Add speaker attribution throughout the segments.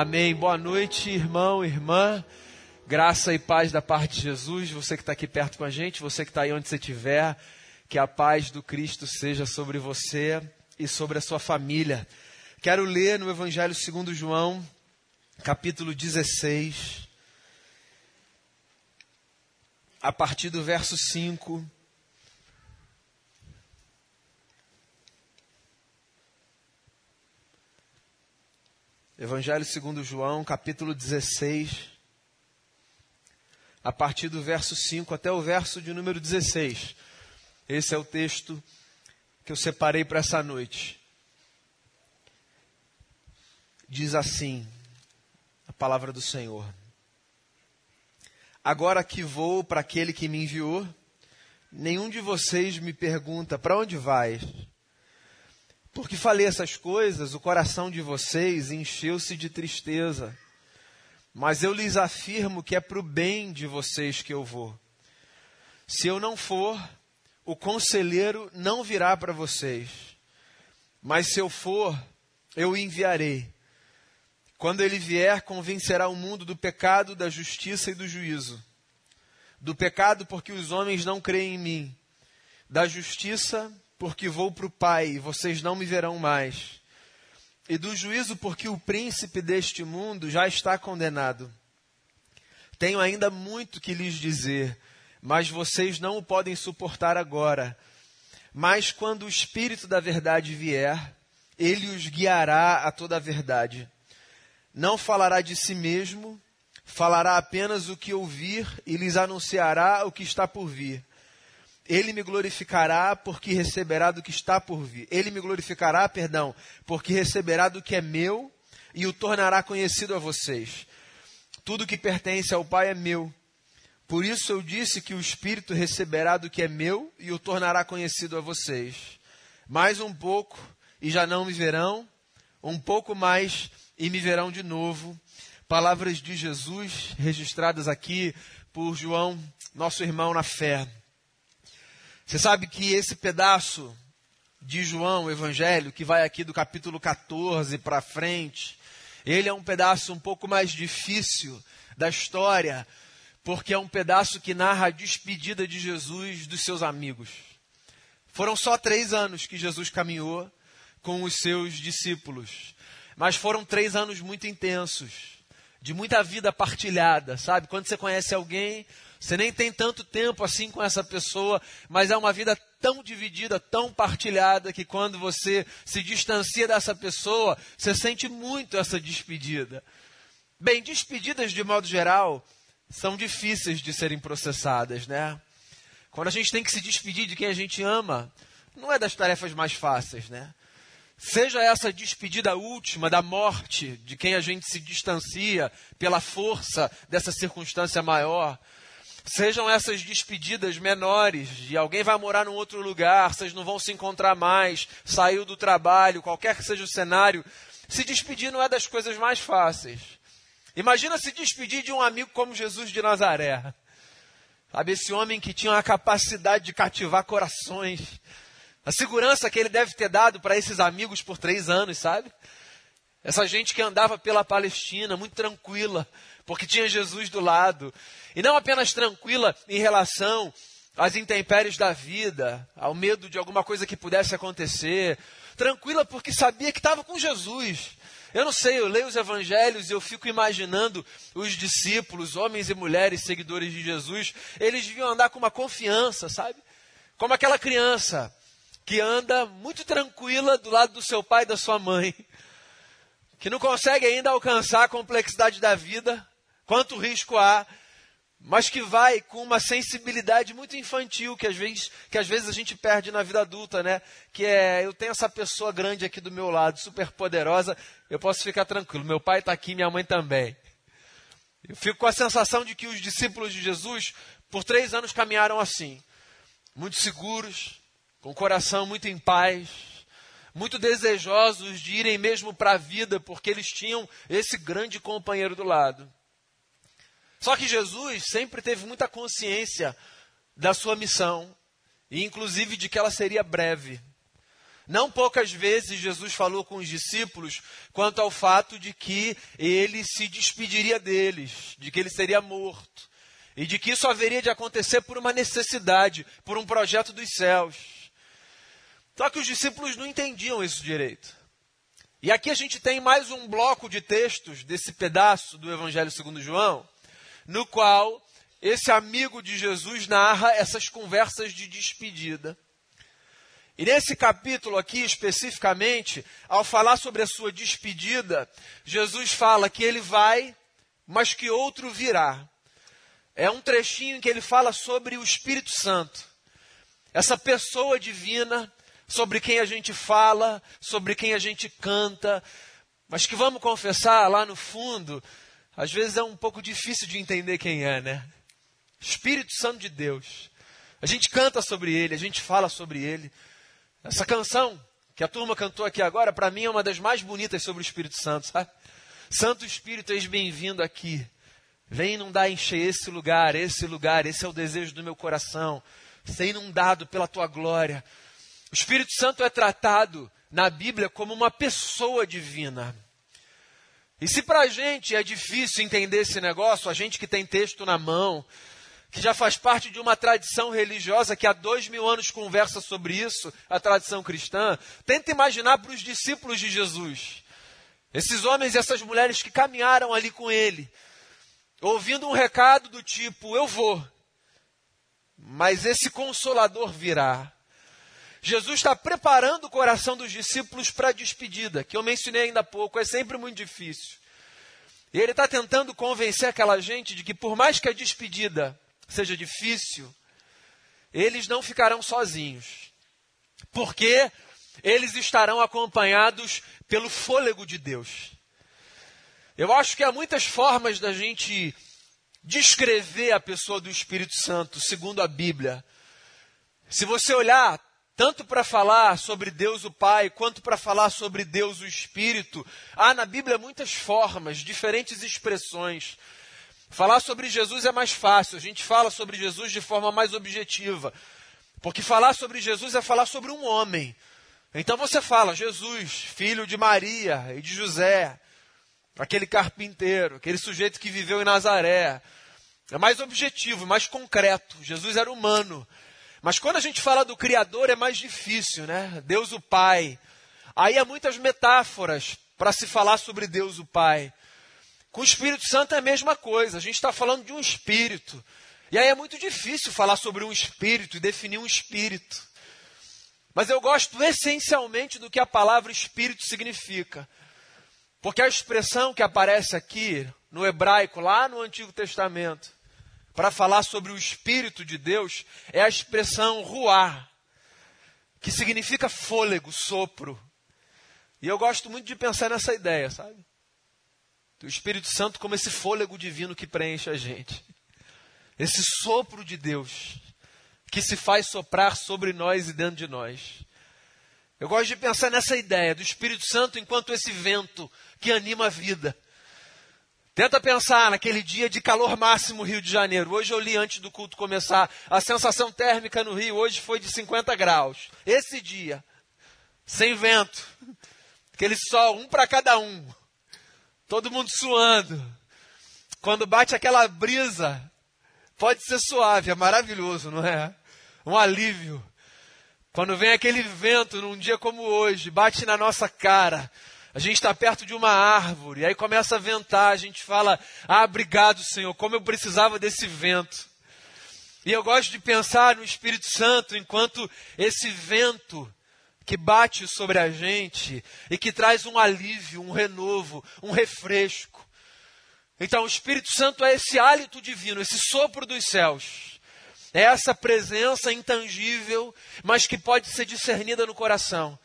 Speaker 1: Amém. Boa noite, irmão, irmã. Graça e paz da parte de Jesus. Você que está aqui perto com a gente, você que está aí onde você estiver, que a paz do Cristo seja sobre você e sobre a sua família. Quero ler no Evangelho segundo João, capítulo 16, a partir do verso 5 Evangelho segundo João, capítulo 16, a partir do verso 5 até o verso de número 16. Esse é o texto que eu separei para essa noite. Diz assim a palavra do Senhor: Agora que vou para aquele que me enviou, nenhum de vocês me pergunta: Para onde vais? Porque falei essas coisas, o coração de vocês encheu-se de tristeza. Mas eu lhes afirmo que é para o bem de vocês que eu vou. Se eu não for, o conselheiro não virá para vocês. Mas se eu for, eu o enviarei. Quando ele vier, convencerá o mundo do pecado, da justiça e do juízo. Do pecado, porque os homens não creem em mim. Da justiça, porque vou para o Pai e vocês não me verão mais. E do juízo, porque o príncipe deste mundo já está condenado. Tenho ainda muito que lhes dizer, mas vocês não o podem suportar agora. Mas quando o Espírito da Verdade vier, ele os guiará a toda a verdade. Não falará de si mesmo, falará apenas o que ouvir e lhes anunciará o que está por vir. Ele me glorificará porque receberá do que está por vir. Ele me glorificará, perdão, porque receberá do que é meu e o tornará conhecido a vocês. Tudo que pertence ao Pai é meu. Por isso eu disse que o Espírito receberá do que é meu e o tornará conhecido a vocês. Mais um pouco e já não me verão, um pouco mais e me verão de novo. Palavras de Jesus registradas aqui por João, nosso irmão na fé. Você sabe que esse pedaço de João, o Evangelho, que vai aqui do capítulo 14 para frente, ele é um pedaço um pouco mais difícil da história, porque é um pedaço que narra a despedida de Jesus dos seus amigos. Foram só três anos que Jesus caminhou com os seus discípulos, mas foram três anos muito intensos, de muita vida partilhada, sabe? Quando você conhece alguém, você nem tem tanto tempo assim com essa pessoa, mas é uma vida tão dividida, tão partilhada, que quando você se distancia dessa pessoa, você sente muito essa despedida. Bem, despedidas de modo geral são difíceis de serem processadas, né? Quando a gente tem que se despedir de quem a gente ama, não é das tarefas mais fáceis, né? Seja essa despedida última da morte de quem a gente se distancia pela força dessa circunstância maior, Sejam essas despedidas menores, de alguém vai morar num outro lugar, vocês não vão se encontrar mais, saiu do trabalho, qualquer que seja o cenário. Se despedir não é das coisas mais fáceis. Imagina se despedir de um amigo como Jesus de Nazaré. Sabe, esse homem que tinha a capacidade de cativar corações. A segurança que ele deve ter dado para esses amigos por três anos, sabe? Essa gente que andava pela Palestina, muito tranquila, porque tinha Jesus do lado. E não apenas tranquila em relação às intempéries da vida, ao medo de alguma coisa que pudesse acontecer. Tranquila porque sabia que estava com Jesus. Eu não sei, eu leio os evangelhos e eu fico imaginando os discípulos, homens e mulheres seguidores de Jesus, eles deviam andar com uma confiança, sabe? Como aquela criança que anda muito tranquila do lado do seu pai e da sua mãe, que não consegue ainda alcançar a complexidade da vida, quanto risco há, mas que vai com uma sensibilidade muito infantil que às vezes, que às vezes a gente perde na vida adulta, né? Que é, eu tenho essa pessoa grande aqui do meu lado, super poderosa, eu posso ficar tranquilo. Meu pai está aqui, minha mãe também. Eu fico com a sensação de que os discípulos de Jesus, por três anos, caminharam assim, muito seguros, com o coração muito em paz, muito desejosos de irem mesmo para a vida, porque eles tinham esse grande companheiro do lado. Só que Jesus sempre teve muita consciência da sua missão, e inclusive de que ela seria breve. Não poucas vezes Jesus falou com os discípulos quanto ao fato de que ele se despediria deles, de que ele seria morto, e de que isso haveria de acontecer por uma necessidade, por um projeto dos céus. Só que os discípulos não entendiam isso direito. E aqui a gente tem mais um bloco de textos desse pedaço do Evangelho segundo João, no qual esse amigo de Jesus narra essas conversas de despedida. E nesse capítulo aqui, especificamente, ao falar sobre a sua despedida, Jesus fala que ele vai, mas que outro virá. É um trechinho em que ele fala sobre o Espírito Santo, essa pessoa divina, sobre quem a gente fala, sobre quem a gente canta, mas que vamos confessar lá no fundo, às vezes é um pouco difícil de entender quem é, né? Espírito Santo de Deus. A gente canta sobre ele, a gente fala sobre ele. Essa canção que a turma cantou aqui agora, para mim é uma das mais bonitas sobre o Espírito Santo, sabe? Santo Espírito, eis bem-vindo aqui. Vem inundar, encher esse lugar, esse lugar, esse é o desejo do meu coração. Ser inundado pela tua glória. O Espírito Santo é tratado na Bíblia como uma pessoa divina. E se para a gente é difícil entender esse negócio, a gente que tem texto na mão, que já faz parte de uma tradição religiosa que há dois mil anos conversa sobre isso, a tradição cristã. Tenta imaginar para os discípulos de Jesus, esses homens e essas mulheres que caminharam ali com ele, ouvindo um recado do tipo: Eu vou, mas esse consolador virá. Jesus está preparando o coração dos discípulos para a despedida, que eu mencionei ainda há pouco, é sempre muito difícil. E ele está tentando convencer aquela gente de que, por mais que a despedida seja difícil, eles não ficarão sozinhos. Porque eles estarão acompanhados pelo fôlego de Deus. Eu acho que há muitas formas da gente descrever a pessoa do Espírito Santo, segundo a Bíblia. Se você olhar tanto para falar sobre Deus o Pai, quanto para falar sobre Deus o Espírito, há na Bíblia muitas formas, diferentes expressões. Falar sobre Jesus é mais fácil, a gente fala sobre Jesus de forma mais objetiva. Porque falar sobre Jesus é falar sobre um homem. Então você fala, Jesus, filho de Maria e de José, aquele carpinteiro, aquele sujeito que viveu em Nazaré. É mais objetivo, mais concreto. Jesus era humano. Mas quando a gente fala do Criador é mais difícil, né? Deus o Pai. Aí há muitas metáforas para se falar sobre Deus o Pai. Com o Espírito Santo é a mesma coisa, a gente está falando de um espírito. E aí é muito difícil falar sobre um espírito e definir um espírito. Mas eu gosto essencialmente do que a palavra espírito significa. Porque a expressão que aparece aqui no hebraico, lá no Antigo Testamento, para falar sobre o Espírito de Deus, é a expressão ruar, que significa fôlego, sopro. E eu gosto muito de pensar nessa ideia, sabe? do Espírito Santo como esse fôlego divino que preenche a gente. Esse sopro de Deus que se faz soprar sobre nós e dentro de nós. Eu gosto de pensar nessa ideia do Espírito Santo enquanto esse vento que anima a vida. Tenta pensar naquele dia de calor máximo Rio de Janeiro. Hoje eu li antes do culto começar. A sensação térmica no Rio hoje foi de 50 graus. Esse dia, sem vento, aquele sol, um para cada um todo mundo suando. Quando bate aquela brisa, pode ser suave, é maravilhoso, não é? Um alívio. Quando vem aquele vento num dia como hoje, bate na nossa cara, a gente está perto de uma árvore, aí começa a ventar, a gente fala: Ah, obrigado, Senhor, como eu precisava desse vento. E eu gosto de pensar no Espírito Santo enquanto esse vento que bate sobre a gente e que traz um alívio, um renovo, um refresco. Então, o Espírito Santo é esse hálito divino, esse sopro dos céus. É essa presença intangível, mas que pode ser discernida no coração.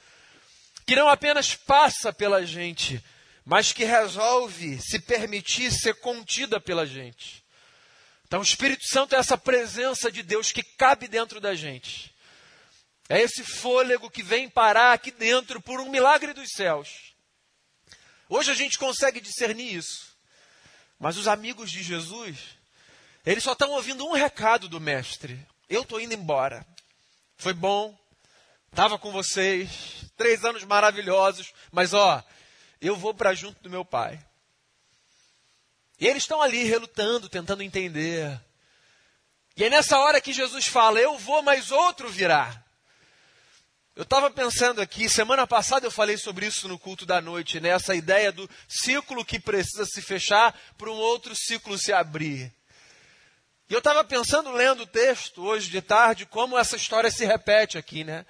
Speaker 1: Que não apenas passa pela gente, mas que resolve se permitir ser contida pela gente. Então, o Espírito Santo é essa presença de Deus que cabe dentro da gente. É esse fôlego que vem parar aqui dentro por um milagre dos céus. Hoje a gente consegue discernir isso. Mas os amigos de Jesus, eles só estão ouvindo um recado do Mestre: Eu estou indo embora. Foi bom, Estava com vocês, três anos maravilhosos, mas ó, eu vou para junto do meu pai. E eles estão ali relutando, tentando entender. E é nessa hora que Jesus fala: Eu vou, mas outro virá. Eu estava pensando aqui, semana passada eu falei sobre isso no culto da noite, né? essa ideia do ciclo que precisa se fechar para um outro ciclo se abrir. E eu estava pensando, lendo o texto hoje de tarde, como essa história se repete aqui, né?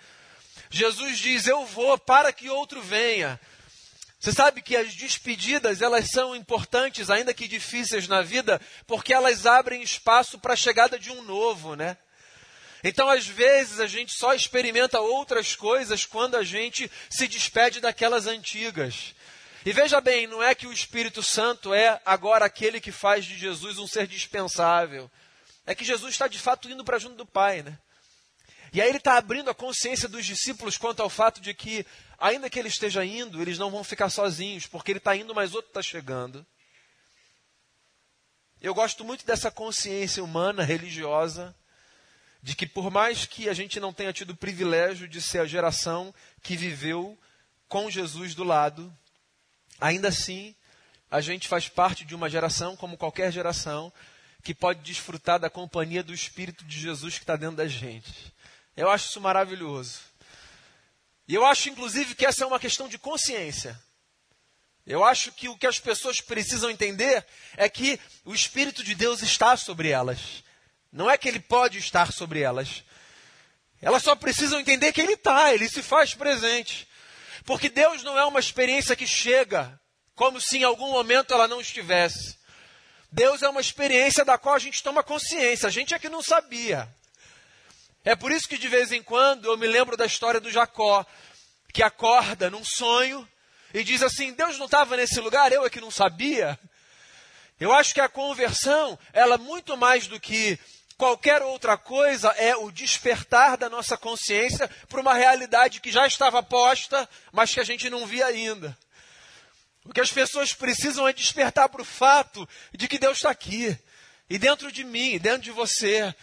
Speaker 1: Jesus diz: Eu vou para que outro venha. Você sabe que as despedidas, elas são importantes, ainda que difíceis na vida, porque elas abrem espaço para a chegada de um novo, né? Então, às vezes, a gente só experimenta outras coisas quando a gente se despede daquelas antigas. E veja bem, não é que o Espírito Santo é agora aquele que faz de Jesus um ser dispensável. É que Jesus está de fato indo para junto do Pai, né? E aí ele está abrindo a consciência dos discípulos quanto ao fato de que, ainda que ele esteja indo, eles não vão ficar sozinhos, porque ele está indo, mas outro está chegando. Eu gosto muito dessa consciência humana, religiosa, de que por mais que a gente não tenha tido o privilégio de ser a geração que viveu com Jesus do lado, ainda assim a gente faz parte de uma geração, como qualquer geração, que pode desfrutar da companhia do Espírito de Jesus que está dentro da gente. Eu acho isso maravilhoso. E eu acho, inclusive, que essa é uma questão de consciência. Eu acho que o que as pessoas precisam entender é que o Espírito de Deus está sobre elas. Não é que ele pode estar sobre elas. Elas só precisam entender que ele está, ele se faz presente. Porque Deus não é uma experiência que chega como se em algum momento ela não estivesse. Deus é uma experiência da qual a gente toma consciência. A gente é que não sabia. É por isso que de vez em quando eu me lembro da história do Jacó, que acorda num sonho e diz assim: Deus não estava nesse lugar, eu é que não sabia. Eu acho que a conversão, ela muito mais do que qualquer outra coisa, é o despertar da nossa consciência para uma realidade que já estava posta, mas que a gente não via ainda. O que as pessoas precisam é despertar para o fato de que Deus está aqui, e dentro de mim, dentro de você.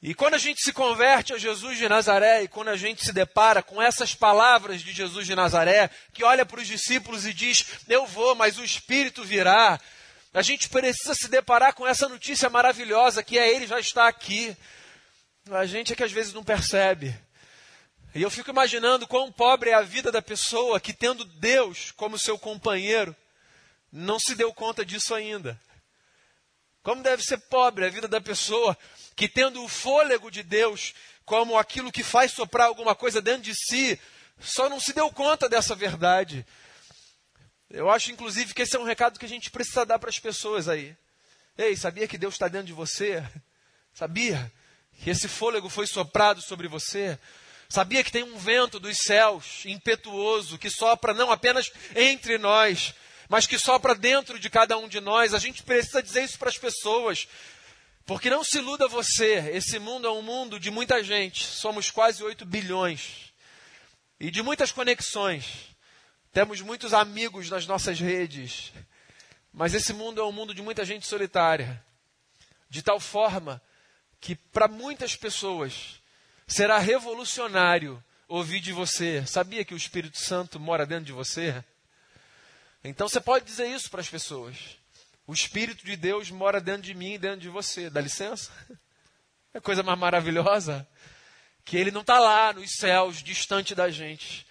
Speaker 1: E quando a gente se converte a Jesus de Nazaré e quando a gente se depara com essas palavras de Jesus de Nazaré, que olha para os discípulos e diz: Eu vou, mas o Espírito virá. A gente precisa se deparar com essa notícia maravilhosa que é Ele já está aqui. A gente é que às vezes não percebe. E eu fico imaginando quão pobre é a vida da pessoa que, tendo Deus como seu companheiro, não se deu conta disso ainda. Como deve ser pobre a vida da pessoa que, tendo o fôlego de Deus como aquilo que faz soprar alguma coisa dentro de si, só não se deu conta dessa verdade. Eu acho, inclusive, que esse é um recado que a gente precisa dar para as pessoas aí. Ei, sabia que Deus está dentro de você? Sabia que esse fôlego foi soprado sobre você? Sabia que tem um vento dos céus impetuoso que sopra não apenas entre nós, mas que sopra dentro de cada um de nós? A gente precisa dizer isso para as pessoas. Porque não se iluda você, esse mundo é um mundo de muita gente, somos quase 8 bilhões. E de muitas conexões. Temos muitos amigos nas nossas redes. Mas esse mundo é um mundo de muita gente solitária. De tal forma que para muitas pessoas será revolucionário ouvir de você. Sabia que o Espírito Santo mora dentro de você? Então você pode dizer isso para as pessoas. O Espírito de Deus mora dentro de mim e dentro de você. Dá licença? É coisa mais maravilhosa que ele não está lá nos céus, distante da gente.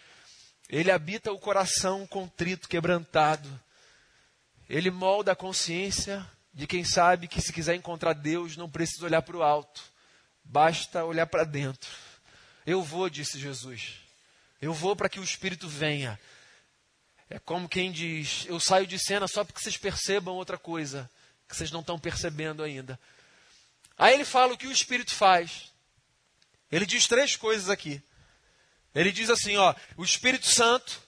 Speaker 1: Ele habita o coração contrito, quebrantado. Ele molda a consciência de quem sabe que se quiser encontrar Deus não precisa olhar para o alto, basta olhar para dentro. Eu vou, disse Jesus. Eu vou para que o Espírito venha. É como quem diz: Eu saio de cena só porque vocês percebam outra coisa que vocês não estão percebendo ainda. Aí ele fala o que o Espírito faz. Ele diz três coisas aqui. Ele diz assim: ó, o Espírito Santo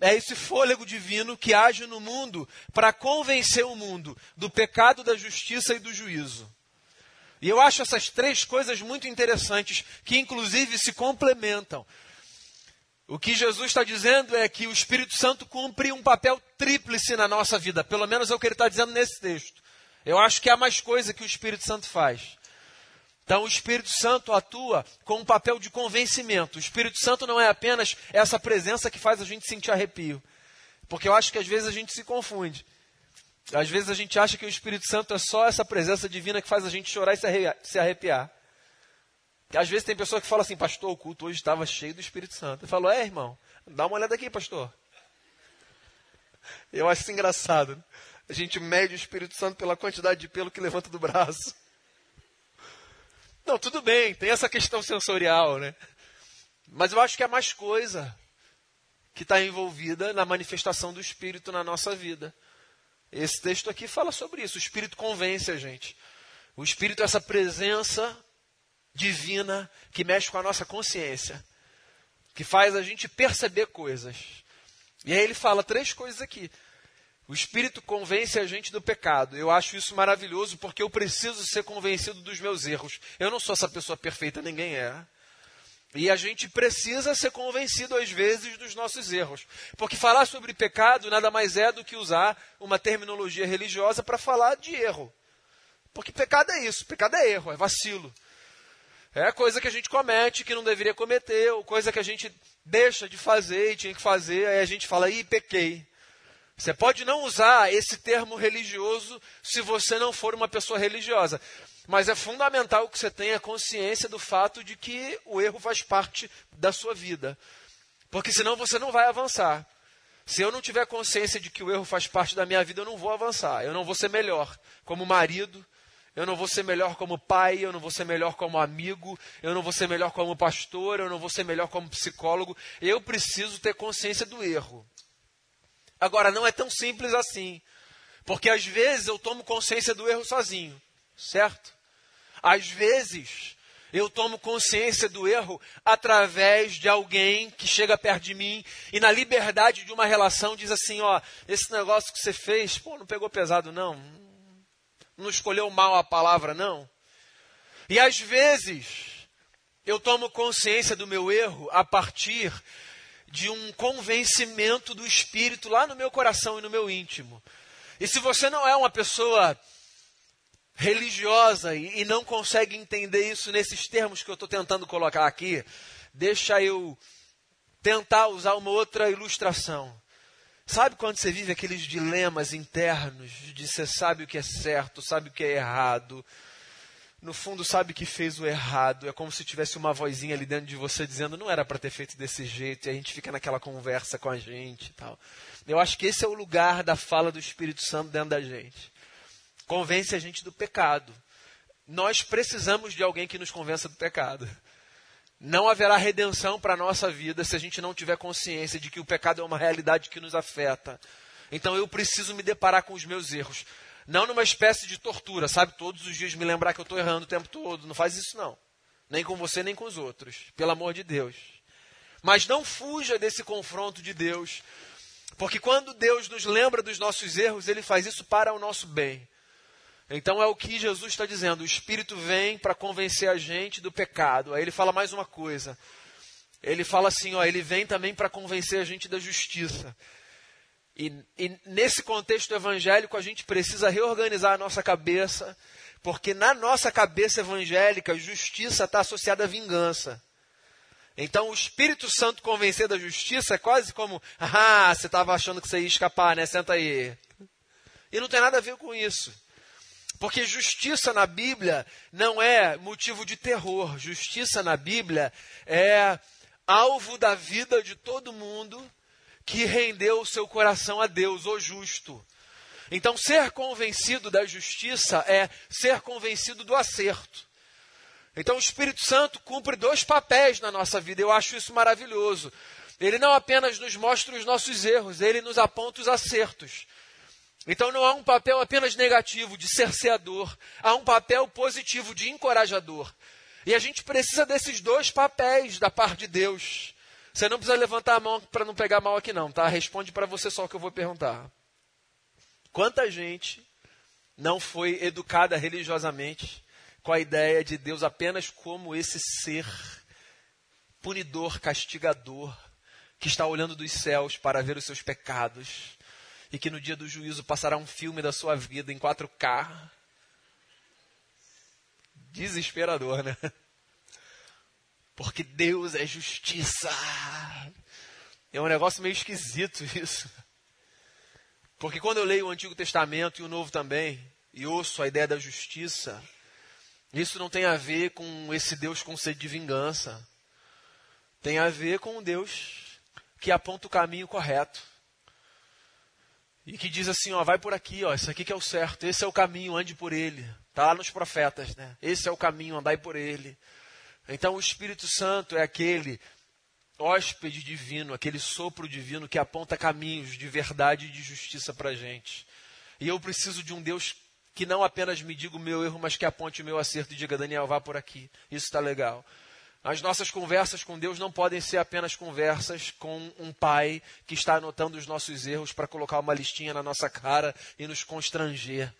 Speaker 1: é esse fôlego divino que age no mundo para convencer o mundo do pecado, da justiça e do juízo. E eu acho essas três coisas muito interessantes, que inclusive se complementam. O que Jesus está dizendo é que o Espírito Santo cumpre um papel tríplice na nossa vida. Pelo menos é o que ele está dizendo nesse texto. Eu acho que há mais coisa que o Espírito Santo faz. Então, o Espírito Santo atua com um papel de convencimento. O Espírito Santo não é apenas essa presença que faz a gente sentir arrepio. Porque eu acho que às vezes a gente se confunde. Às vezes a gente acha que o Espírito Santo é só essa presença divina que faz a gente chorar e se arrepiar. Às vezes tem pessoa que fala assim, pastor, o culto hoje estava cheio do Espírito Santo. Eu falo, é, irmão, dá uma olhada aqui, pastor. Eu acho isso engraçado. A gente mede o Espírito Santo pela quantidade de pelo que levanta do braço. Não, tudo bem, tem essa questão sensorial, né? Mas eu acho que é mais coisa que está envolvida na manifestação do Espírito na nossa vida. Esse texto aqui fala sobre isso. O Espírito convence a gente. O Espírito é essa presença divina que mexe com a nossa consciência, que faz a gente perceber coisas. E aí ele fala três coisas aqui. O Espírito convence a gente do pecado. Eu acho isso maravilhoso porque eu preciso ser convencido dos meus erros. Eu não sou essa pessoa perfeita, ninguém é. E a gente precisa ser convencido às vezes dos nossos erros. Porque falar sobre pecado nada mais é do que usar uma terminologia religiosa para falar de erro. Porque pecado é isso, pecado é erro, é vacilo. É coisa que a gente comete que não deveria cometer, ou coisa que a gente deixa de fazer e tinha que fazer, aí a gente fala, ih, pequei. Você pode não usar esse termo religioso se você não for uma pessoa religiosa. Mas é fundamental que você tenha consciência do fato de que o erro faz parte da sua vida. Porque senão você não vai avançar. Se eu não tiver consciência de que o erro faz parte da minha vida, eu não vou avançar. Eu não vou ser melhor como marido, eu não vou ser melhor como pai, eu não vou ser melhor como amigo, eu não vou ser melhor como pastor, eu não vou ser melhor como psicólogo. Eu preciso ter consciência do erro. Agora, não é tão simples assim. Porque às vezes eu tomo consciência do erro sozinho, certo? Às vezes eu tomo consciência do erro através de alguém que chega perto de mim e na liberdade de uma relação diz assim, ó, esse negócio que você fez, pô, não pegou pesado não. Não escolheu mal a palavra não. E às vezes eu tomo consciência do meu erro a partir de um convencimento do Espírito lá no meu coração e no meu íntimo. E se você não é uma pessoa religiosa e, e não consegue entender isso nesses termos que eu estou tentando colocar aqui, deixa eu tentar usar uma outra ilustração. Sabe quando você vive aqueles dilemas internos de você sabe o que é certo, sabe o que é errado, no fundo sabe que fez o errado. É como se tivesse uma vozinha ali dentro de você dizendo não era para ter feito desse jeito. E a gente fica naquela conversa com a gente e tal. Eu acho que esse é o lugar da fala do Espírito Santo dentro da gente. Convence a gente do pecado. Nós precisamos de alguém que nos convença do pecado. Não haverá redenção para a nossa vida se a gente não tiver consciência de que o pecado é uma realidade que nos afeta. Então eu preciso me deparar com os meus erros. Não numa espécie de tortura, sabe? Todos os dias me lembrar que eu estou errando o tempo todo. Não faz isso, não. Nem com você, nem com os outros. Pelo amor de Deus. Mas não fuja desse confronto de Deus. Porque quando Deus nos lembra dos nossos erros, Ele faz isso para o nosso bem. Então é o que Jesus está dizendo. O Espírito vem para convencer a gente do pecado. Aí ele fala mais uma coisa. Ele fala assim: ó, ele vem também para convencer a gente da justiça. E, e, nesse contexto evangélico, a gente precisa reorganizar a nossa cabeça, porque na nossa cabeça evangélica, justiça está associada à vingança. Então, o Espírito Santo convencer da justiça é quase como: ah, você estava achando que você ia escapar, né? Senta aí. E não tem nada a ver com isso. Porque justiça na Bíblia não é motivo de terror. Justiça na Bíblia é alvo da vida de todo mundo que rendeu o seu coração a Deus, o justo. Então, ser convencido da justiça é ser convencido do acerto. Então, o Espírito Santo cumpre dois papéis na nossa vida. Eu acho isso maravilhoso. Ele não apenas nos mostra os nossos erros, ele nos aponta os acertos. Então, não há um papel apenas negativo de cerceador, há um papel positivo de encorajador. E a gente precisa desses dois papéis da parte de Deus. Você não precisa levantar a mão para não pegar mal aqui, não, tá? Responde para você só o que eu vou perguntar. Quanta gente não foi educada religiosamente com a ideia de Deus apenas como esse ser punidor, castigador, que está olhando dos céus para ver os seus pecados e que no dia do juízo passará um filme da sua vida em 4K, desesperador, né? Porque Deus é justiça. É um negócio meio esquisito isso. Porque quando eu leio o Antigo Testamento e o Novo também, e ouço a ideia da justiça, isso não tem a ver com esse Deus com sede de vingança. Tem a ver com um Deus que aponta o caminho correto. E que diz assim, ó, vai por aqui, ó, isso aqui que é o certo, esse é o caminho, ande por ele. Está lá nos profetas, né? Esse é o caminho, andai por ele. Então o Espírito Santo é aquele hóspede divino, aquele sopro divino que aponta caminhos de verdade e de justiça para a gente. E eu preciso de um Deus que não apenas me diga o meu erro, mas que aponte o meu acerto e diga, Daniel, vá por aqui. Isso está legal. As nossas conversas com Deus não podem ser apenas conversas com um pai que está anotando os nossos erros para colocar uma listinha na nossa cara e nos constranger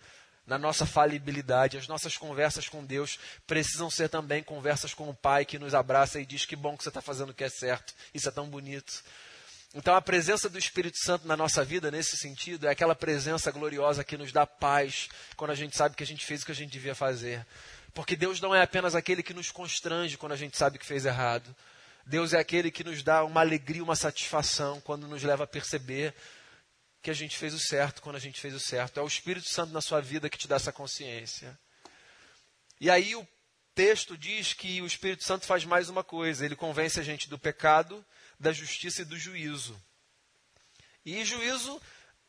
Speaker 1: na nossa falibilidade. As nossas conversas com Deus precisam ser também conversas com o Pai que nos abraça e diz que bom que você está fazendo o que é certo. Isso é tão bonito. Então, a presença do Espírito Santo na nossa vida, nesse sentido, é aquela presença gloriosa que nos dá paz quando a gente sabe que a gente fez o que a gente devia fazer. Porque Deus não é apenas aquele que nos constrange quando a gente sabe que fez errado. Deus é aquele que nos dá uma alegria, uma satisfação quando nos leva a perceber que a gente fez o certo quando a gente fez o certo. É o Espírito Santo na sua vida que te dá essa consciência. E aí o texto diz que o Espírito Santo faz mais uma coisa: ele convence a gente do pecado, da justiça e do juízo. E juízo,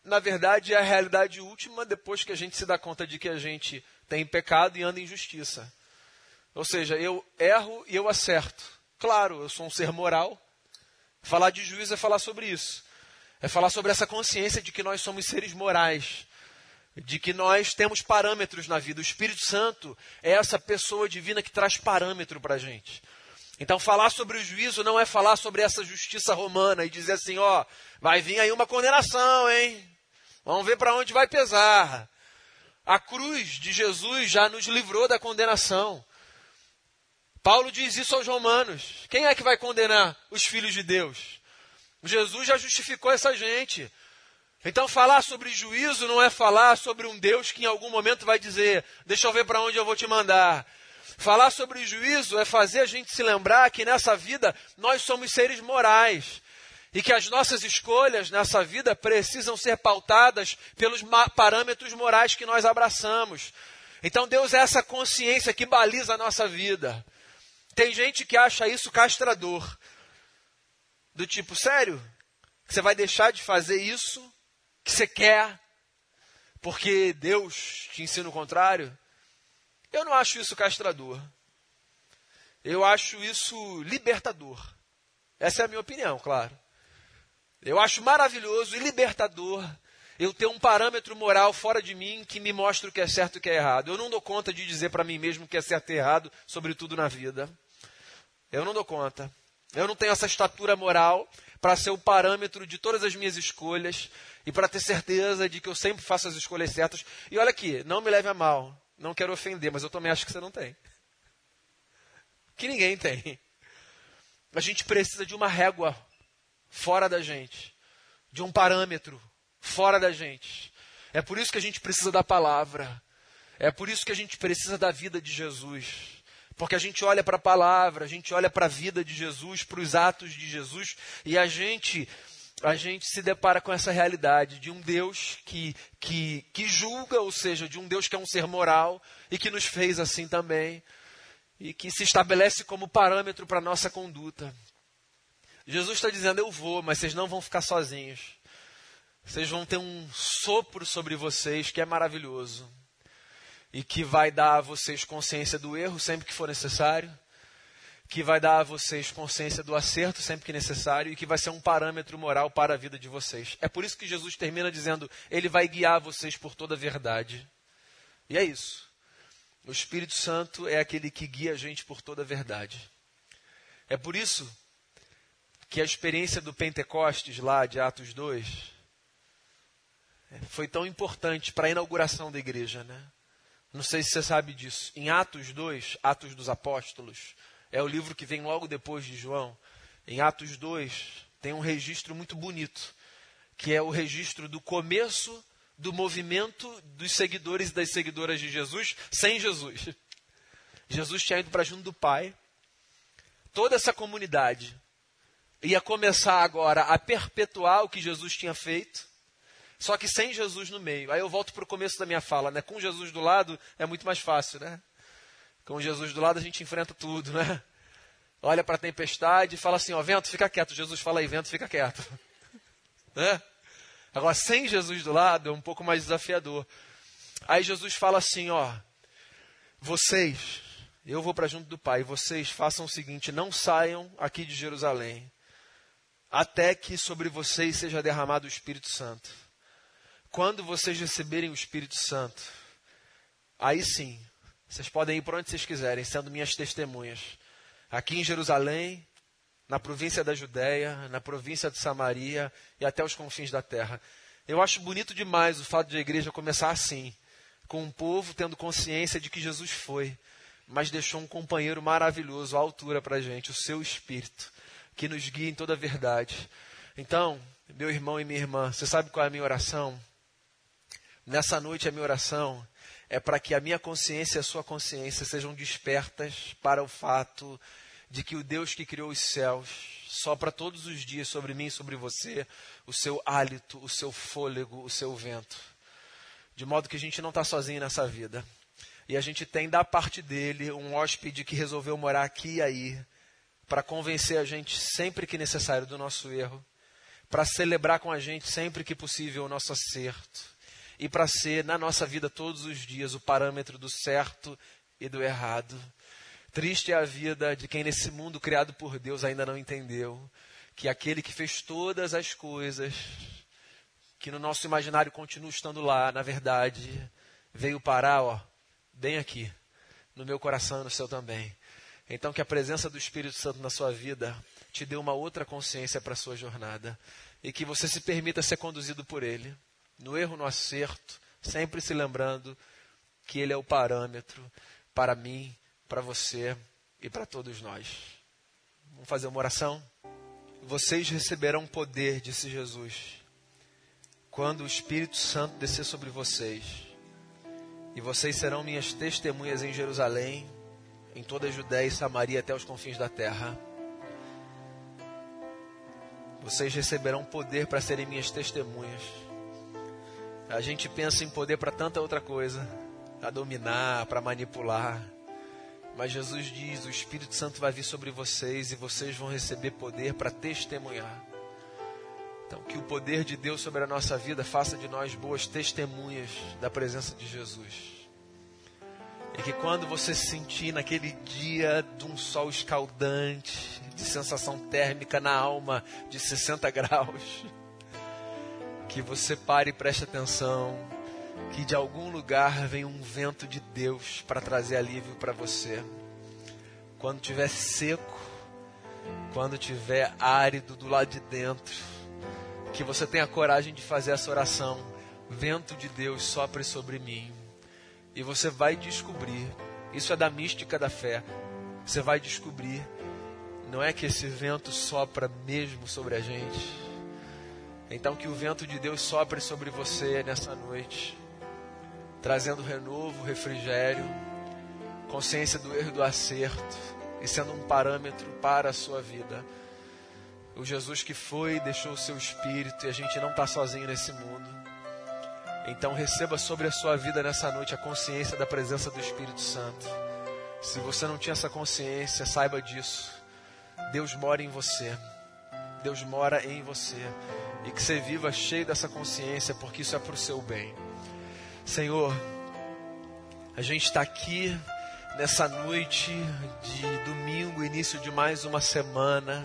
Speaker 1: na verdade, é a realidade última depois que a gente se dá conta de que a gente tem pecado e anda em justiça. Ou seja, eu erro e eu acerto. Claro, eu sou um ser moral. Falar de juízo é falar sobre isso. É falar sobre essa consciência de que nós somos seres morais, de que nós temos parâmetros na vida. O Espírito Santo é essa pessoa divina que traz parâmetro para a gente. Então, falar sobre o juízo não é falar sobre essa justiça romana e dizer assim: ó, vai vir aí uma condenação, hein? Vamos ver para onde vai pesar. A cruz de Jesus já nos livrou da condenação. Paulo diz isso aos romanos. Quem é que vai condenar os filhos de Deus? Jesus já justificou essa gente. Então, falar sobre juízo não é falar sobre um Deus que em algum momento vai dizer: Deixa eu ver para onde eu vou te mandar. Falar sobre juízo é fazer a gente se lembrar que nessa vida nós somos seres morais e que as nossas escolhas nessa vida precisam ser pautadas pelos parâmetros morais que nós abraçamos. Então, Deus é essa consciência que baliza a nossa vida. Tem gente que acha isso castrador. Do tipo, sério? Você vai deixar de fazer isso que você quer porque Deus te ensina o contrário? Eu não acho isso castrador. Eu acho isso libertador. Essa é a minha opinião, claro. Eu acho maravilhoso e libertador eu ter um parâmetro moral fora de mim que me mostra o que é certo e o que é errado. Eu não dou conta de dizer para mim mesmo o que é certo e errado, sobretudo na vida. Eu não dou conta. Eu não tenho essa estatura moral para ser o parâmetro de todas as minhas escolhas e para ter certeza de que eu sempre faço as escolhas certas. E olha aqui, não me leve a mal, não quero ofender, mas eu também acho que você não tem. Que ninguém tem. A gente precisa de uma régua fora da gente, de um parâmetro fora da gente. É por isso que a gente precisa da palavra. É por isso que a gente precisa da vida de Jesus. Porque a gente olha para a palavra, a gente olha para a vida de Jesus, para os atos de Jesus, e a gente a gente se depara com essa realidade de um Deus que, que, que julga, ou seja, de um Deus que é um ser moral e que nos fez assim também, e que se estabelece como parâmetro para a nossa conduta. Jesus está dizendo: Eu vou, mas vocês não vão ficar sozinhos. Vocês vão ter um sopro sobre vocês que é maravilhoso e que vai dar a vocês consciência do erro sempre que for necessário, que vai dar a vocês consciência do acerto sempre que necessário e que vai ser um parâmetro moral para a vida de vocês. É por isso que Jesus termina dizendo: Ele vai guiar vocês por toda a verdade. E é isso. O Espírito Santo é aquele que guia a gente por toda a verdade. É por isso que a experiência do Pentecostes, lá de Atos 2, foi tão importante para a inauguração da igreja, né? Não sei se você sabe disso. Em Atos 2, Atos dos Apóstolos, é o livro que vem logo depois de João. Em Atos 2, tem um registro muito bonito, que é o registro do começo do movimento dos seguidores e das seguidoras de Jesus sem Jesus. Jesus tinha ido para junto do Pai. Toda essa comunidade ia começar agora a perpetuar o que Jesus tinha feito, só que sem Jesus no meio. Aí eu volto para o começo da minha fala, né? Com Jesus do lado é muito mais fácil, né? Com Jesus do lado a gente enfrenta tudo, né? Olha para a tempestade e fala assim, ó, vento, fica quieto. Jesus fala aí, vento, fica quieto. né? Agora, sem Jesus do lado é um pouco mais desafiador. Aí Jesus fala assim, ó, vocês, eu vou para junto do Pai, vocês façam o seguinte, não saiam aqui de Jerusalém, até que sobre vocês seja derramado o Espírito Santo. Quando vocês receberem o Espírito Santo, aí sim, vocês podem ir para onde vocês quiserem, sendo minhas testemunhas. Aqui em Jerusalém, na província da Judéia, na província de Samaria e até os confins da terra. Eu acho bonito demais o fato de a igreja começar assim, com um povo tendo consciência de que Jesus foi, mas deixou um companheiro maravilhoso à altura para a gente, o seu Espírito, que nos guia em toda a verdade. Então, meu irmão e minha irmã, você sabe qual é a minha oração? Nessa noite, a minha oração é para que a minha consciência e a sua consciência sejam despertas para o fato de que o Deus que criou os céus sopra todos os dias sobre mim e sobre você o seu hálito, o seu fôlego, o seu vento. De modo que a gente não está sozinho nessa vida. E a gente tem da parte dele um hóspede que resolveu morar aqui e aí, para convencer a gente sempre que necessário do nosso erro, para celebrar com a gente sempre que possível o nosso acerto, e para ser na nossa vida todos os dias o parâmetro do certo e do errado. Triste é a vida de quem nesse mundo criado por Deus ainda não entendeu que aquele que fez todas as coisas, que no nosso imaginário continua estando lá, na verdade, veio parar, ó, bem aqui, no meu coração e no seu também. Então que a presença do Espírito Santo na sua vida te dê uma outra consciência para a sua jornada e que você se permita ser conduzido por ele, no erro, no acerto, sempre se lembrando que ele é o parâmetro para mim para você e para todos nós. Vamos fazer uma oração? Vocês receberão poder, disse Jesus, quando o Espírito Santo descer sobre vocês. E vocês serão minhas testemunhas em Jerusalém, em toda a Judéia e Samaria até os confins da terra. Vocês receberão poder para serem minhas testemunhas. A gente pensa em poder para tanta outra coisa, para dominar, para manipular. Mas Jesus diz: o Espírito Santo vai vir sobre vocês e vocês vão receber poder para testemunhar. Então, que o poder de Deus sobre a nossa vida faça de nós boas testemunhas da presença de Jesus. E que quando você se sentir naquele dia de um sol escaldante, de sensação térmica na alma de 60 graus, que você pare e preste atenção que de algum lugar vem um vento de Deus para trazer alívio para você. Quando tiver seco, quando tiver árido do lado de dentro, que você tenha coragem de fazer essa oração. Vento de Deus sopre sobre mim. E você vai descobrir, isso é da mística da fé. Você vai descobrir, não é que esse vento sopra mesmo sobre a gente. Então que o vento de Deus sopre sobre você nessa noite trazendo renovo, refrigério, consciência do erro do acerto e sendo um parâmetro para a sua vida. O Jesus que foi, deixou o seu espírito e a gente não está sozinho nesse mundo. Então receba sobre a sua vida nessa noite a consciência da presença do Espírito Santo. Se você não tinha essa consciência, saiba disso. Deus mora em você. Deus mora em você. E que você viva cheio dessa consciência, porque isso é para o seu bem. Senhor, a gente está aqui nessa noite de domingo, início de mais uma semana,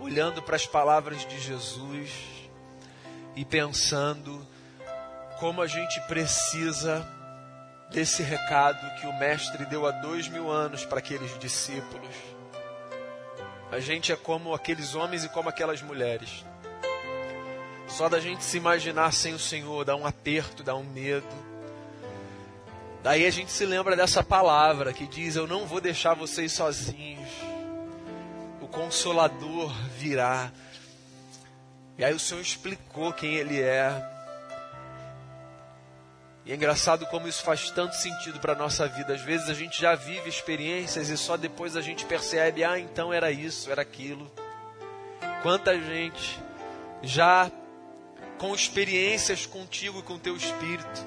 Speaker 1: olhando para as palavras de Jesus e pensando como a gente precisa desse recado que o Mestre deu há dois mil anos para aqueles discípulos. A gente é como aqueles homens e como aquelas mulheres só da gente se imaginar sem o Senhor dá um aperto, dá um medo. Daí a gente se lembra dessa palavra que diz: Eu não vou deixar vocês sozinhos. O Consolador virá. E aí o Senhor explicou quem Ele é. E é engraçado como isso faz tanto sentido para a nossa vida. Às vezes a gente já vive experiências e só depois a gente percebe: ah, então era isso, era aquilo. Quanta gente já com experiências contigo e com teu espírito,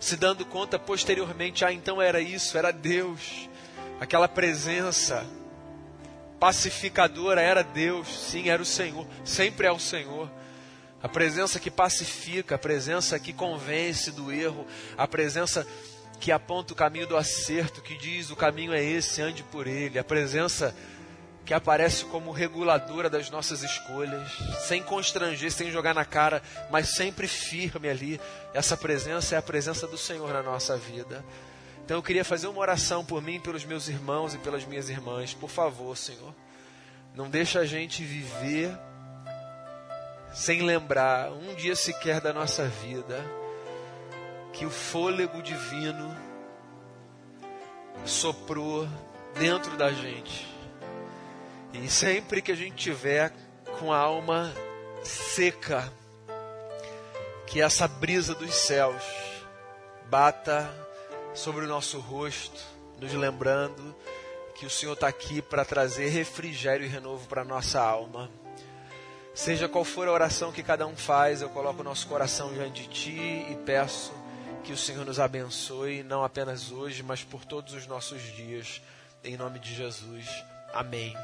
Speaker 1: se dando conta posteriormente: ah, então era isso, era Deus, aquela presença pacificadora era Deus, sim, era o Senhor, sempre é o Senhor. A presença que pacifica, a presença que convence do erro, a presença que aponta o caminho do acerto, que diz o caminho é esse, ande por ele, a presença que aparece como reguladora das nossas escolhas, sem constranger, sem jogar na cara, mas sempre firme ali. Essa presença é a presença do Senhor na nossa vida. Então eu queria fazer uma oração por mim, pelos meus irmãos e pelas minhas irmãs. Por favor, Senhor, não deixa a gente viver sem lembrar um dia sequer da nossa vida que o fôlego divino soprou dentro da gente. E sempre que a gente tiver com a alma seca, que essa brisa dos céus bata sobre o nosso rosto, nos lembrando que o Senhor está aqui para trazer refrigério e renovo para nossa alma. Seja qual for a oração que cada um faz, eu coloco o nosso coração diante de Ti e peço que o Senhor nos abençoe, não apenas hoje, mas por todos os nossos dias. Em nome de Jesus. Amém.